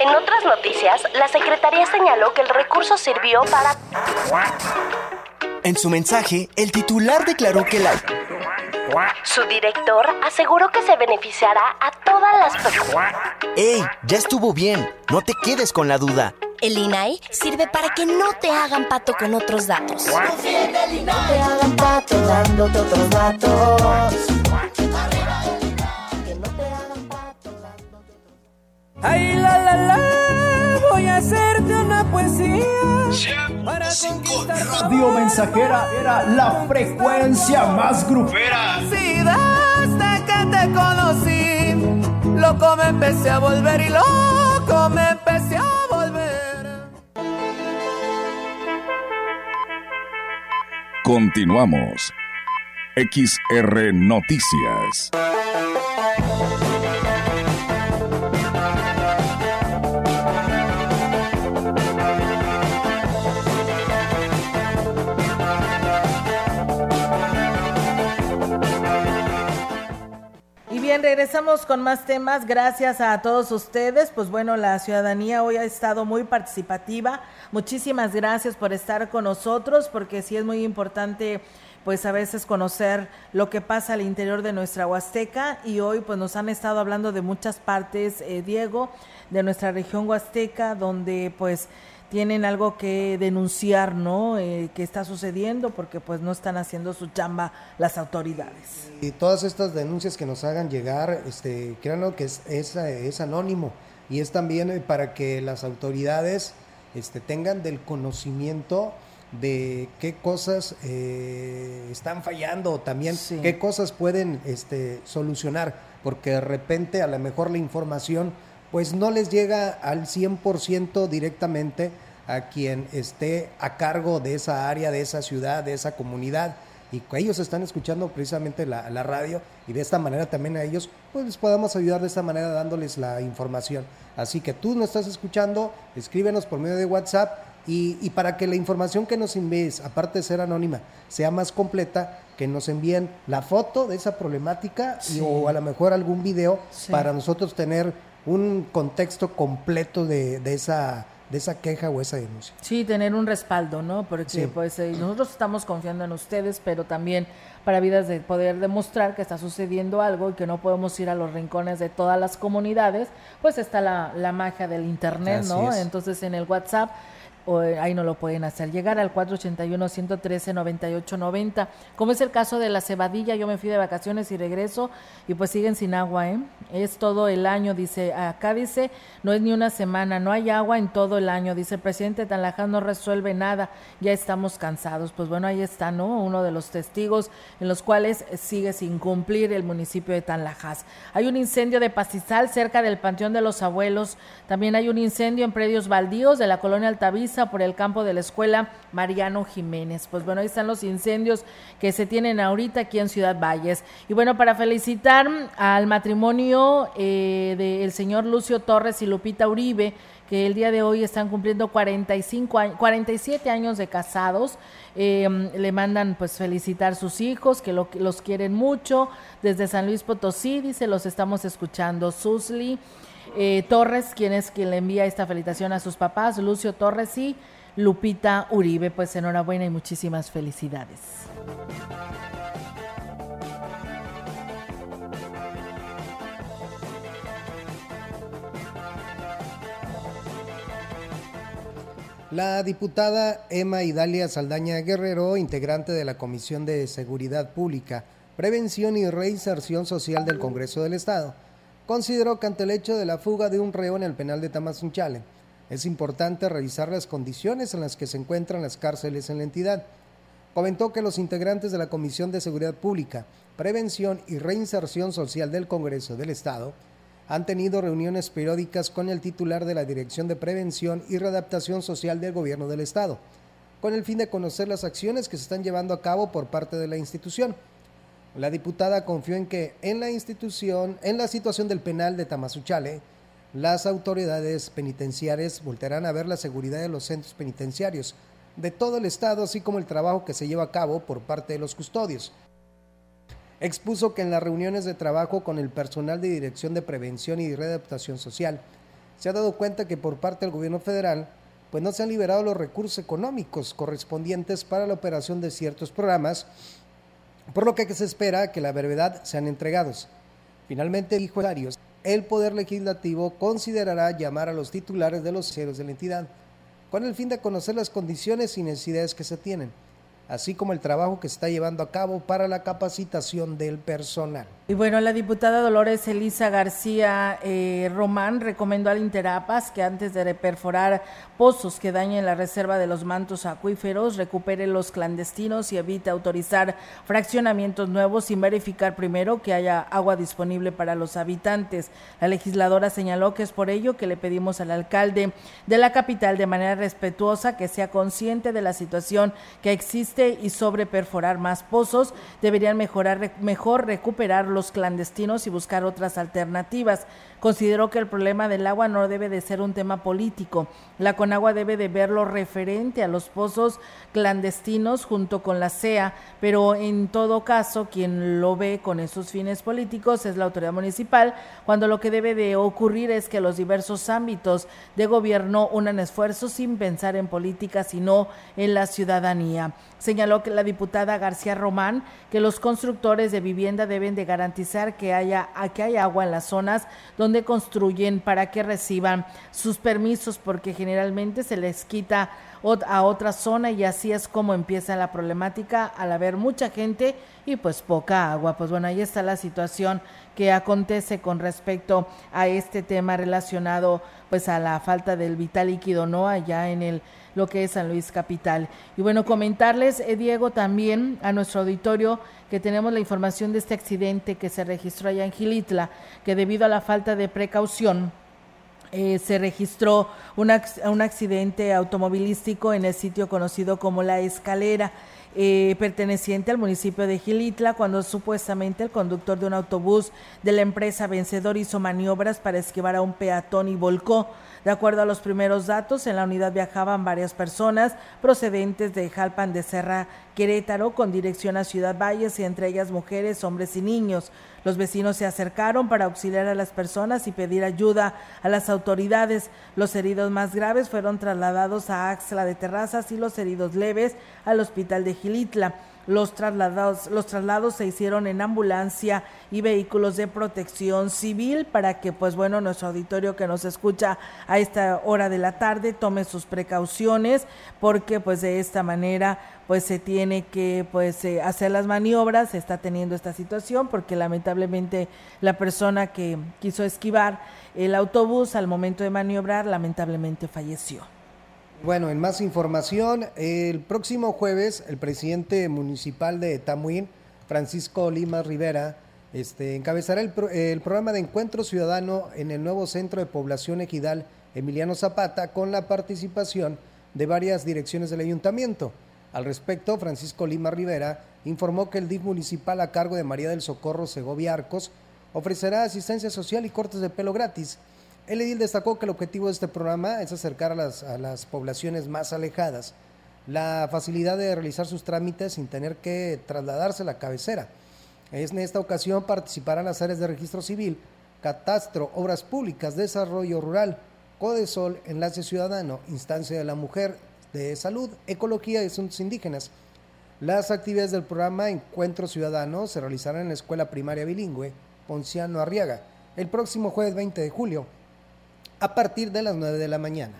En otras noticias, la Secretaría señaló que el recurso sirvió para... En su mensaje, el titular declaró que la... Su director aseguró que se beneficiará a todas las personas. ¡Ey! Ya estuvo bien. No te quedes con la duda. El INAI sirve para que no te hagan pato con otros datos. No te hagan pato dándote otros datos. Radio Mensajera era la frecuencia más grupera. Sí, desde que te conocí, loco me empecé a volver y loco me empecé a volver. Continuamos. XR Noticias. Regresamos con más temas. Gracias a todos ustedes. Pues bueno, la ciudadanía hoy ha estado muy participativa. Muchísimas gracias por estar con nosotros, porque sí es muy importante pues a veces conocer lo que pasa al interior de nuestra Huasteca y hoy pues nos han estado hablando de muchas partes, eh, Diego, de nuestra región Huasteca, donde pues tienen algo que denunciar, ¿no? Eh, que está sucediendo porque pues no están haciendo su chamba las autoridades. Y todas estas denuncias que nos hagan llegar, este, créanlo que es, es, es anónimo y es también eh, para que las autoridades este, tengan del conocimiento de qué cosas eh, están fallando o también qué cosas pueden este, solucionar, porque de repente a lo mejor la información pues no les llega al 100% directamente a quien esté a cargo de esa área, de esa ciudad, de esa comunidad. Y que ellos están escuchando precisamente la, la radio y de esta manera también a ellos pues les podamos ayudar de esta manera dándoles la información. Así que tú no estás escuchando, escríbenos por medio de WhatsApp y, y, para que la información que nos envíes, aparte de ser anónima, sea más completa, que nos envíen la foto de esa problemática Sí. y, o a lo mejor algún video Sí. para nosotros tener un contexto completo de, de esa de esa queja o esa denuncia. Sí, tener un respaldo, ¿no? Porque pues eh, nosotros estamos confiando en ustedes, pero también para vidas de poder demostrar que está sucediendo algo y que no podemos ir a los rincones de todas las comunidades, pues está la, la magia del internet, ¿no? Entonces en el WhatsApp o eh, ahí no lo pueden hacer. Llegar al 481-113-9890. Como es el caso de la cebadilla, yo me fui de vacaciones y regreso y pues siguen sin agua, ¿eh? Es todo el año, dice. Acá dice, no es ni una semana, no hay agua en todo el año. Dice el presidente Tanlaján no resuelve nada, ya estamos cansados. Pues bueno, ahí está, ¿no? Uno de los testigos en los cuales sigue sin cumplir el municipio de Tanlajas. Hay un incendio de pastizal cerca del Panteón de los Abuelos. También hay un incendio en predios baldíos de la colonia Altavista por el campo de la escuela Mariano Jiménez. Pues bueno, ahí están los incendios que se tienen ahorita aquí en Ciudad Valles. Y bueno, para felicitar al matrimonio eh, del señor Lucio Torres y Lupita Uribe, que el día de hoy están cumpliendo 45 años, 47 años de casados. Em, le mandan pues felicitar sus hijos, que los quieren mucho. Desde San Luis Potosí, dice, los estamos escuchando. Susli eh, Torres, quien es quien le envía esta felicitación a sus papás, Lucio Torres y Lupita Uribe. Pues enhorabuena y muchísimas felicidades. La diputada Emma Idalia Saldaña Guerrero, integrante de la Comisión de Seguridad Pública, Prevención y Reinserción Social del Congreso del Estado, consideró que ante el hecho de la fuga de un reo en el penal de Tamazunchale, es importante revisar las condiciones en las que se encuentran las cárceles en la entidad. Comentó que los integrantes de la Comisión de Seguridad Pública, Prevención y Reinserción Social del Congreso del Estado han tenido reuniones periódicas con el titular de la Dirección de Prevención y Readaptación Social del Gobierno del Estado, con el fin de conocer las acciones que se están llevando a cabo por parte de la institución la diputada confió en que en la institución, en la situación del penal de Tamazuchale, las autoridades penitenciarias volverán a ver la seguridad de los centros penitenciarios de todo el estado, así como el trabajo que se lleva a cabo por parte de los custodios. Expuso que en las reuniones de trabajo con el personal de Dirección de Prevención y Readaptación Social, se ha dado cuenta que por parte del gobierno federal, pues no se han liberado los recursos económicos correspondientes para la operación de ciertos programas por lo que se espera que la brevedad sean entregados. Finalmente, dijo Darius, el Poder Legislativo considerará llamar a los titulares de los ceros de la entidad, con el fin de conocer las condiciones y necesidades que se tienen así como el trabajo que se está llevando a cabo para la capacitación del personal. Y bueno, la diputada Dolores Elisa García eh, Román recomendó al Interapas que antes de perforar pozos que dañen la reserva de los mantos acuíferos, recupere los clandestinos y evite autorizar fraccionamientos nuevos sin verificar primero que haya agua disponible para los habitantes. La legisladora señaló que es por ello que le pedimos al alcalde de la capital de manera respetuosa que sea consciente de la situación que existe y sobre perforar más pozos, deberían mejorar, mejor recuperar clandestinos y buscar otras alternativas. Consideró que el problema del agua no debe de ser un tema político. La Conagua debe de verlo referente a los pozos clandestinos junto con la CEA, pero en todo caso quien lo ve con esos fines políticos es la autoridad municipal, cuando lo que debe de ocurrir es que los diversos ámbitos de gobierno unan esfuerzos sin pensar en política, sino en la ciudadanía. Señaló que la diputada García Román que los constructores de vivienda deben de garantizar que haya, que haya agua en las zonas donde construyen para que reciban sus permisos porque generalmente se les quita a otra zona y así es como empieza la problemática al haber mucha gente y pues poca agua. Pues bueno, ahí está la situación que acontece con respecto a este tema relacionado pues a la falta del vital líquido, ¿no? Allá en el lo que es San Luis Capital. Y bueno, comentarles, eh, Diego, también a nuestro auditorio que tenemos la información de este accidente que se registró allá en Gilitla, que debido a la falta de precaución, eh, se registró un accidente automovilístico en el sitio conocido como La Escalera. Eh, perteneciente al municipio de Gilitla, cuando supuestamente el conductor de un autobús de la empresa Vencedor hizo maniobras para esquivar a un peatón y volcó. De acuerdo a los primeros datos, en la unidad viajaban varias personas procedentes de Jalpan de Serra Querétaro con dirección a Ciudad Valles y entre ellas mujeres, hombres y niños. Los vecinos se acercaron para auxiliar a las personas y pedir ayuda a las autoridades. Los heridos más graves fueron trasladados a Axla de Terrazas y los heridos leves al hospital de Gilitla. Los traslados, los traslados se hicieron en ambulancia y vehículos de protección civil para que, pues bueno, nuestro auditorio que nos escucha a esta hora de la tarde tome sus precauciones, porque pues de esta manera pues se tiene que pues eh, hacer las maniobras, se está teniendo esta situación porque lamentablemente la persona que quiso esquivar el autobús al momento de maniobrar lamentablemente falleció. Bueno, en más información, el próximo jueves el presidente municipal de Tamuín, Francisco Lima Rivera, este, encabezará el, programa de encuentro ciudadano en el nuevo centro de población Equidal Emiliano Zapata con la participación de varias direcciones del ayuntamiento. Al respecto, Francisco Lima Rivera informó que el DIF municipal a cargo de María del Socorro Segovia Arcos ofrecerá asistencia social y cortes de pelo gratis el edil destacó que el objetivo de este programa es acercar a las, poblaciones más alejadas la facilidad de realizar sus trámites sin tener que trasladarse a la cabecera. En esta ocasión participarán las áreas de registro civil, catastro, obras públicas, desarrollo rural, Codesol, Enlace Ciudadano, Instancia de la Mujer, de Salud, Ecología y Asuntos Indígenas. Las actividades del programa Encuentro Ciudadano se realizarán en la Escuela Primaria Bilingüe Ponciano Arriaga el próximo jueves 20 de julio a partir de las 9 de la mañana.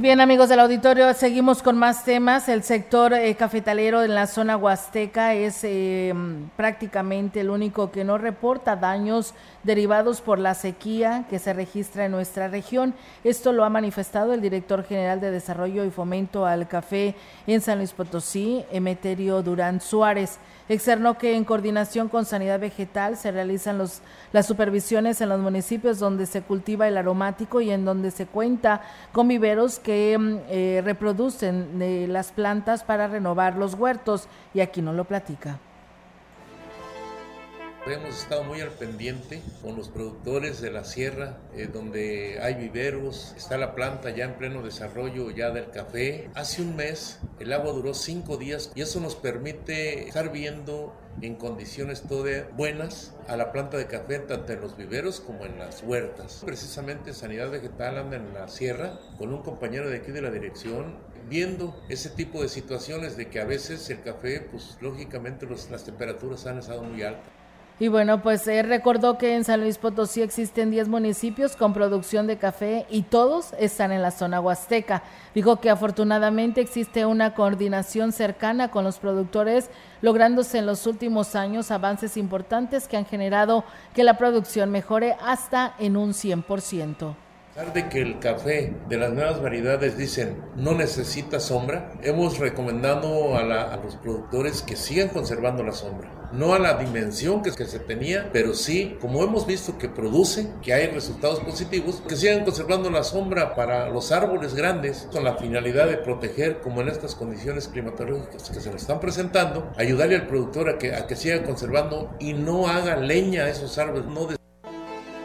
Bien, amigos del auditorio, seguimos con más temas. El sector eh, cafetalero en la zona huasteca es eh, prácticamente el único que no reporta daños derivados por la sequía que se registra en nuestra región. Esto lo ha manifestado el director general de Desarrollo y Fomento al Café en San Luis Potosí, Emeterio Durán Suárez. Externó que en coordinación con Sanidad Vegetal se realizan los, las supervisiones en los municipios donde se cultiva el aromático y en donde se cuenta con viveros que mm, eh, reproducen eh, las plantas para renovar los huertos. Y aquí no lo platica. Hemos estado muy al pendiente con los productores de la sierra, eh, donde hay viveros, está la planta ya en pleno desarrollo ya del café. Hace un mes el agua duró cinco días y eso nos permite estar viendo en condiciones todas buenas a la planta de café tanto en los viveros como en las huertas. Precisamente Sanidad Vegetal anda en la sierra con un compañero de aquí de la dirección viendo ese tipo de situaciones de que a veces el café, pues lógicamente las temperaturas han estado muy altas. Y bueno, pues eh, recordó que en San Luis Potosí existen 10 municipios con producción de café y todos están en la zona huasteca. Dijo que afortunadamente existe una coordinación cercana con los productores, lográndose en los últimos años avances importantes que han generado que la producción mejore hasta en un 100% de que el café de las nuevas variedades dicen no necesita sombra, hemos recomendado a, a los productores que sigan conservando la sombra. No a la dimensión que, que, se tenía, pero sí, como hemos visto que produce, que hay resultados positivos, que sigan conservando la sombra para los árboles grandes con la finalidad de proteger, como en estas condiciones climatológicas que se nos están presentando, ayudarle al productor a que, a que siga conservando y no haga leña a esos árboles, no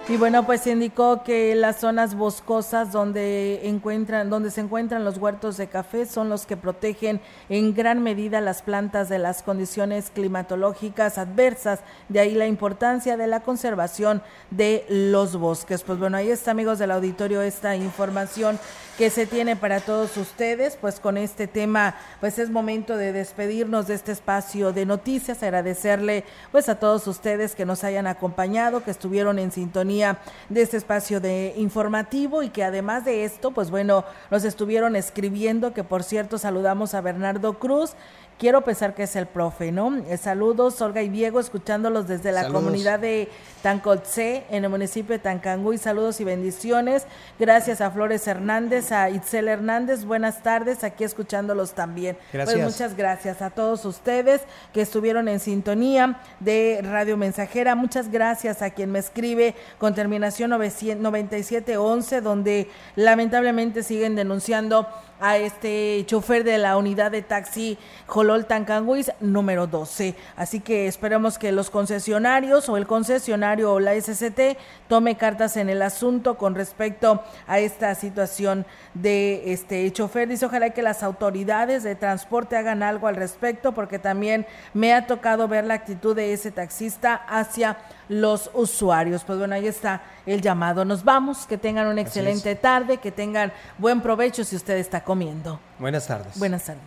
y bueno, pues indicó que las zonas boscosas donde encuentran, donde se encuentran los huertos de café son los que protegen en gran medida las plantas de las condiciones climatológicas adversas. De ahí la importancia de la conservación de los bosques. Pues bueno, ahí está, amigos del auditorio, esta información que se tiene para todos ustedes. Pues con este tema, pues es momento de despedirnos de este espacio de noticias, agradecerle pues a todos ustedes que nos hayan acompañado, que estuvieron en sintonía de este espacio de informativo y que además de esto, pues bueno, nos estuvieron escribiendo, que por cierto saludamos a Bernardo Cruz, quiero pensar que es el profe, ¿no? Eh, saludos, Olga y Diego, escuchándolos desde la comunidad de Tancotse, en el municipio de Tancanguy. Saludos y bendiciones. Gracias a Flores Hernández, a Itzel Hernández. Buenas tardes, aquí escuchándolos también. Pues gracias. Pues muchas gracias a todos ustedes que estuvieron en sintonía de Radio Mensajera. Muchas gracias a quien me escribe con terminación 9711, donde lamentablemente siguen denunciando a este chofer de la unidad de taxi Jolol Tancanguis número 12. Así que esperamos que los concesionarios o el concesionario o la SCT tome cartas en el asunto con respecto a esta situación de este chofer. Dice, ojalá que las autoridades de transporte hagan algo al respecto porque también me ha tocado ver la actitud de ese taxista hacia los usuarios. Pues bueno, ahí está el llamado. Nos vamos, que tengan una excelente tarde, que tengan buen provecho si usted está comiendo. Buenas tardes. Buenas tardes.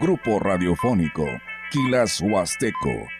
Grupo Radiofónico, Quilas Huasteco